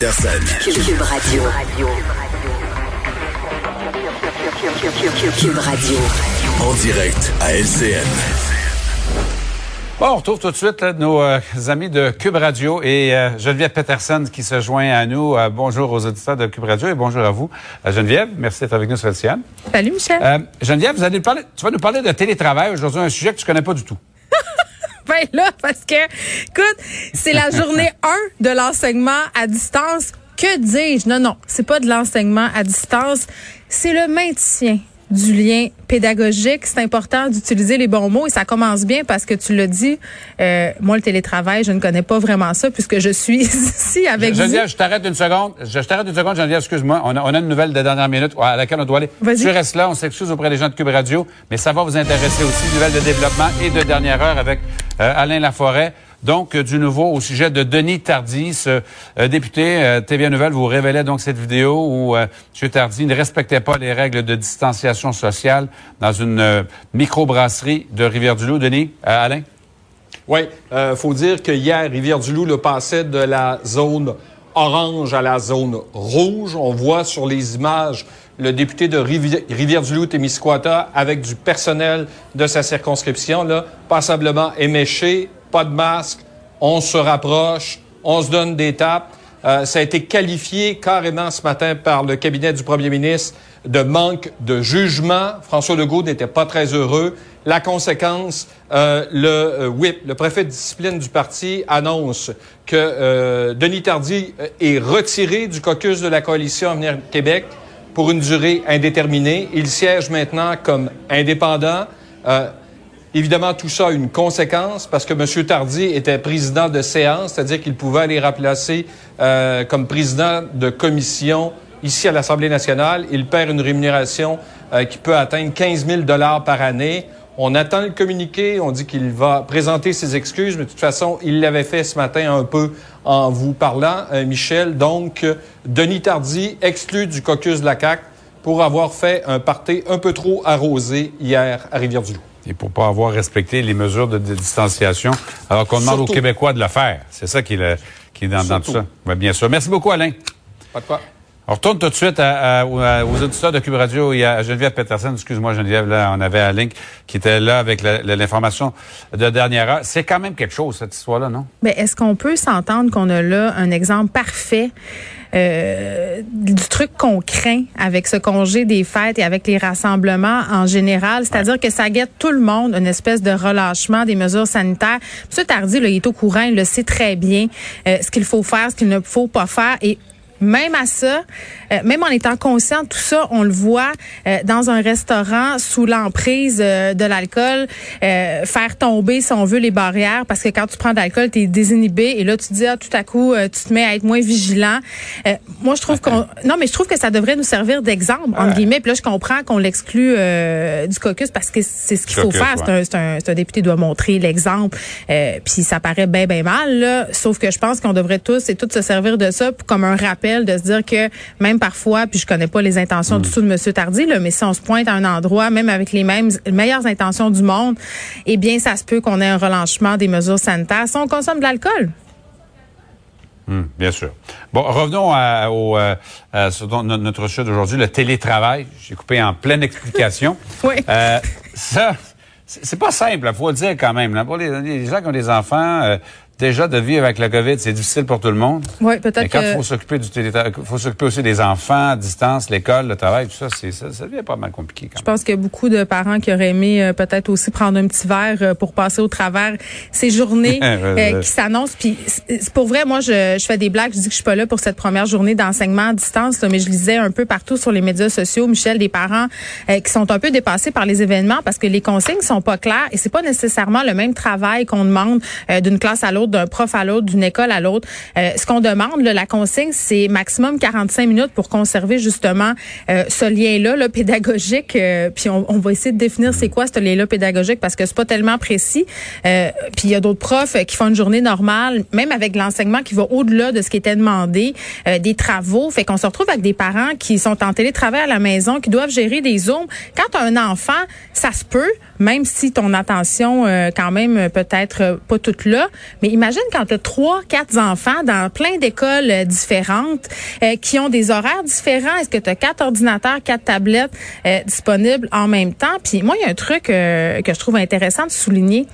Personne. Cube Radio. Cube Radio. En direct à LCN. Bon, on retrouve tout de suite là, nos euh, amis de Cube Radio et euh, Geneviève Peterson qui se joint à nous. Euh, bonjour aux auditeurs de Cube Radio et bonjour à vous. Euh, Geneviève, merci d'être avec nous sur LCN. Salut Michel. Euh, Geneviève, vous allez nous parler, tu vas nous parler de télétravail aujourd'hui, un sujet que tu connais pas du tout. Là, parce que, écoute, c'est la journée 1 de l'enseignement à distance. Que dis-je? Non, non, c'est pas de l'enseignement à distance, c'est le maintien du lien pédagogique. C'est important d'utiliser les bons mots et ça commence bien parce que tu l'as dit, euh, moi, le télétravail, je ne connais pas vraiment ça puisque je suis ici avec vous. Geneviève, je t'arrête une seconde. Je, je t'arrête une seconde, Geneviève, excuse-moi. On a, on a une nouvelle de dernière minute à laquelle on doit aller. Vas-y. Tu restes là, on s'excuse auprès des gens de Cube Radio, mais ça va vous intéresser aussi. Nouvelle de développement et de dernière heure avec euh, Alain Laforêt. Donc, euh, du nouveau au sujet de Denis Tardy, ce euh, député euh, TVA Nouvelle vous révélait donc cette vidéo où euh, M. Tardy ne respectait pas les règles de distanciation sociale dans une microbrasserie de Rivière-du-Loup. Denis, Alain? Oui, faut dire que hier, Rivière-du-Loup le passait de la zone orange à la zone rouge. On voit sur les images le député de Rivi- Rivière-du-Loup-Témiscouata avec du personnel de sa circonscription, là, passablement éméché, pas de masque, on se rapproche, on se donne des tapes. Euh, ça a été qualifié carrément ce matin par le cabinet du premier ministre de manque de jugement. François Legault n'était pas très heureux. La conséquence, euh, le euh, le préfet de discipline du parti, annonce que euh, Denis Tardy est retiré du caucus de la coalition Avenir Québec pour une durée indéterminée. Il siège maintenant comme indépendant. Évidemment, tout ça a une conséquence parce que M. Tardy était président de séance, c'est-à-dire qu'il pouvait aller remplacer euh, comme président de commission ici à l'Assemblée nationale. Il perd une rémunération euh, qui peut atteindre 15 000 par année. On attend le communiqué, on dit qu'il va présenter ses excuses, mais de toute façon, il l'avait fait ce matin un peu en vous parlant, euh, Michel. Donc, Denis Tardy, exclu du caucus de la CAQ pour avoir fait un party un peu trop arrosé hier à Rivière-du-Loup. Et pour pas avoir respecté les mesures de, de distanciation, alors qu'on demande Surtout. aux Québécois de le faire. C'est ça qui est, le- qui est dans, dans tout ça. Oui, bien sûr. Merci beaucoup, Alain. Pas de quoi. On retourne tout de suite à- à- aux- à- aux auditeurs de Cube Radio et à Geneviève Peterson. Excuse-moi, Geneviève, là, on avait Alain qui était là avec l'information de dernière heure. C'est quand même quelque chose, cette histoire-là, non? Ben, est-ce qu'on peut s'entendre qu'on a là un exemple parfait euh, du truc qu'on craint avec ce congé des fêtes et avec les rassemblements en général, c'est-à-dire que ça guette tout le monde, une espèce de relâchement des mesures sanitaires. M. Tardy, là, il est au courant, il le sait très bien, euh, ce qu'il faut faire, ce qu'il ne faut pas faire et même à ça, euh, même en étant conscient de tout ça, on le voit euh, dans un restaurant sous l'emprise euh, de l'alcool, euh, faire tomber, si on veut, les barrières, parce que quand tu prends de l'alcool, tu es désinhibé et là, tu te dis, ah, tout à coup, euh, tu te mets à être moins vigilant. Euh, moi, je trouve qu'on... Non, mais je trouve que ça devrait nous servir d'exemple, entre guillemets. Puis là, je comprends qu'on l'exclut euh, du caucus parce que c'est ce qu'il faut Caucus, faire. C'est ouais. un, c'est un, c'est un député doit montrer l'exemple. Euh, puis ça paraît bien, bien mal, là. Sauf que je pense qu'on devrait tous et toutes se servir de ça comme un rappel de se dire que même parfois, puis je connais pas les intentions du tout de M. Tardy, là, mais si on se pointe à un endroit, même avec les mêmes meilleures intentions du monde, eh bien, ça se peut qu'on ait un relâchement des mesures sanitaires si on consomme de l'alcool. Hum, bien sûr. Bon, revenons à, au, euh, à ce dont no- notre sujet d'aujourd'hui, le télétravail. J'ai coupé en pleine explication. Oui. Euh, ça, c'est c'est pas simple, il faut le dire quand même. Là. Pour les, les gens qui ont des enfants, euh, déjà de vivre avec la COVID, c'est difficile pour tout le monde. Oui, peut-être Mais quand il que- faut s'occuper du télétravail, faut s'occuper aussi des enfants à distance, l'école, le travail, tout ça, c'est ça, ça devient pas mal compliqué quand Je pense qu'il y a beaucoup de parents qui auraient aimé euh, peut-être aussi prendre un petit verre euh, pour passer au travers ces journées euh, qui s'annoncent. Puis pour vrai, moi je, je fais des blagues, je dis que je suis pas là pour cette première journée d'enseignement à distance, là, mais je lisais un peu partout sur les médias sociaux, Michel, des parents euh, qui sont un peu dépassés par les événements parce que les consignes sont pas claires et c'est pas nécessairement le même travail qu'on demande euh, d'une classe à l'autre, d'un prof à l'autre, d'une école à l'autre. Euh, ce qu'on demande, là, la consigne, c'est maximum 45 minutes pour conserver justement euh, ce lien-là là, pédagogique. euh, puis on, on va essayer de définir c'est quoi ce lien-là pédagogique parce que c'est pas tellement précis. Euh, puis il y a d'autres profs euh, qui font une journée normale, même avec l'enseignement qui va au-delà de ce qui était demandé, euh, des travaux. Fait qu'on se retrouve avec des parents qui sont en télétravail à la maison, qui doivent gérer des zooms. Quand as un enfant, ça se peut, même si ton attention quand même peut-être pas toute là. Mais imagine quand tu as trois, quatre enfants dans plein d'écoles euh, différentes euh, qui ont des horaires différents. Est-ce que tu as quatre ordinateurs, quatre tablettes euh, disponibles en même temps? Puis moi, il y a un truc que je trouve intéressant de souligner.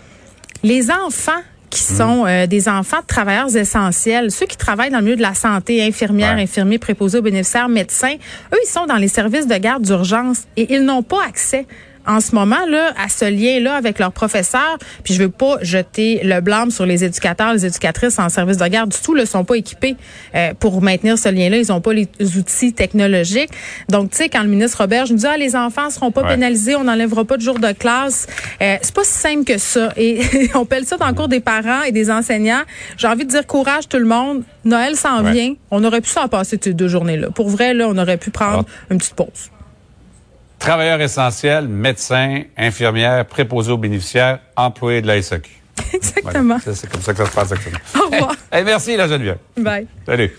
Les enfants qui hmm. sont des enfants de travailleurs essentiels, ceux qui travaillent dans le milieu de la santé, infirmières, infirmiers, préposés aux bénéficiaires, médecins, eux, ils sont dans les services de garde d'urgence et ils n'ont pas accès en ce moment là à ce lien là avec leurs professeurs. Puis je veux pas jeter le blâme sur les éducateurs, les éducatrices en service de garde du tout, ne sont pas équipés euh, pour maintenir ce lien là. Ils ont pas les outils technologiques. Donc tu sais quand le ministre Robert nous dit ah les enfants seront pas pénalisés, on n'enlèvera pas de jours de classe. Euh, c'est pas si simple que ça. Et on pèle ça dans le cours des parents et des enseignants. J'ai envie de dire courage tout le monde. Noël s'en vient. On aurait pu s'en passer ces deux journées là. Pour vrai là, on aurait pu prendre une petite pause. Travailleurs essentiels, médecins, infirmières, préposés aux bénéficiaires, employés de la SAQ. Exactement. C'est comme ça que ça se passe exactement. Au revoir. merci, la Geneviève. Bye. Salut.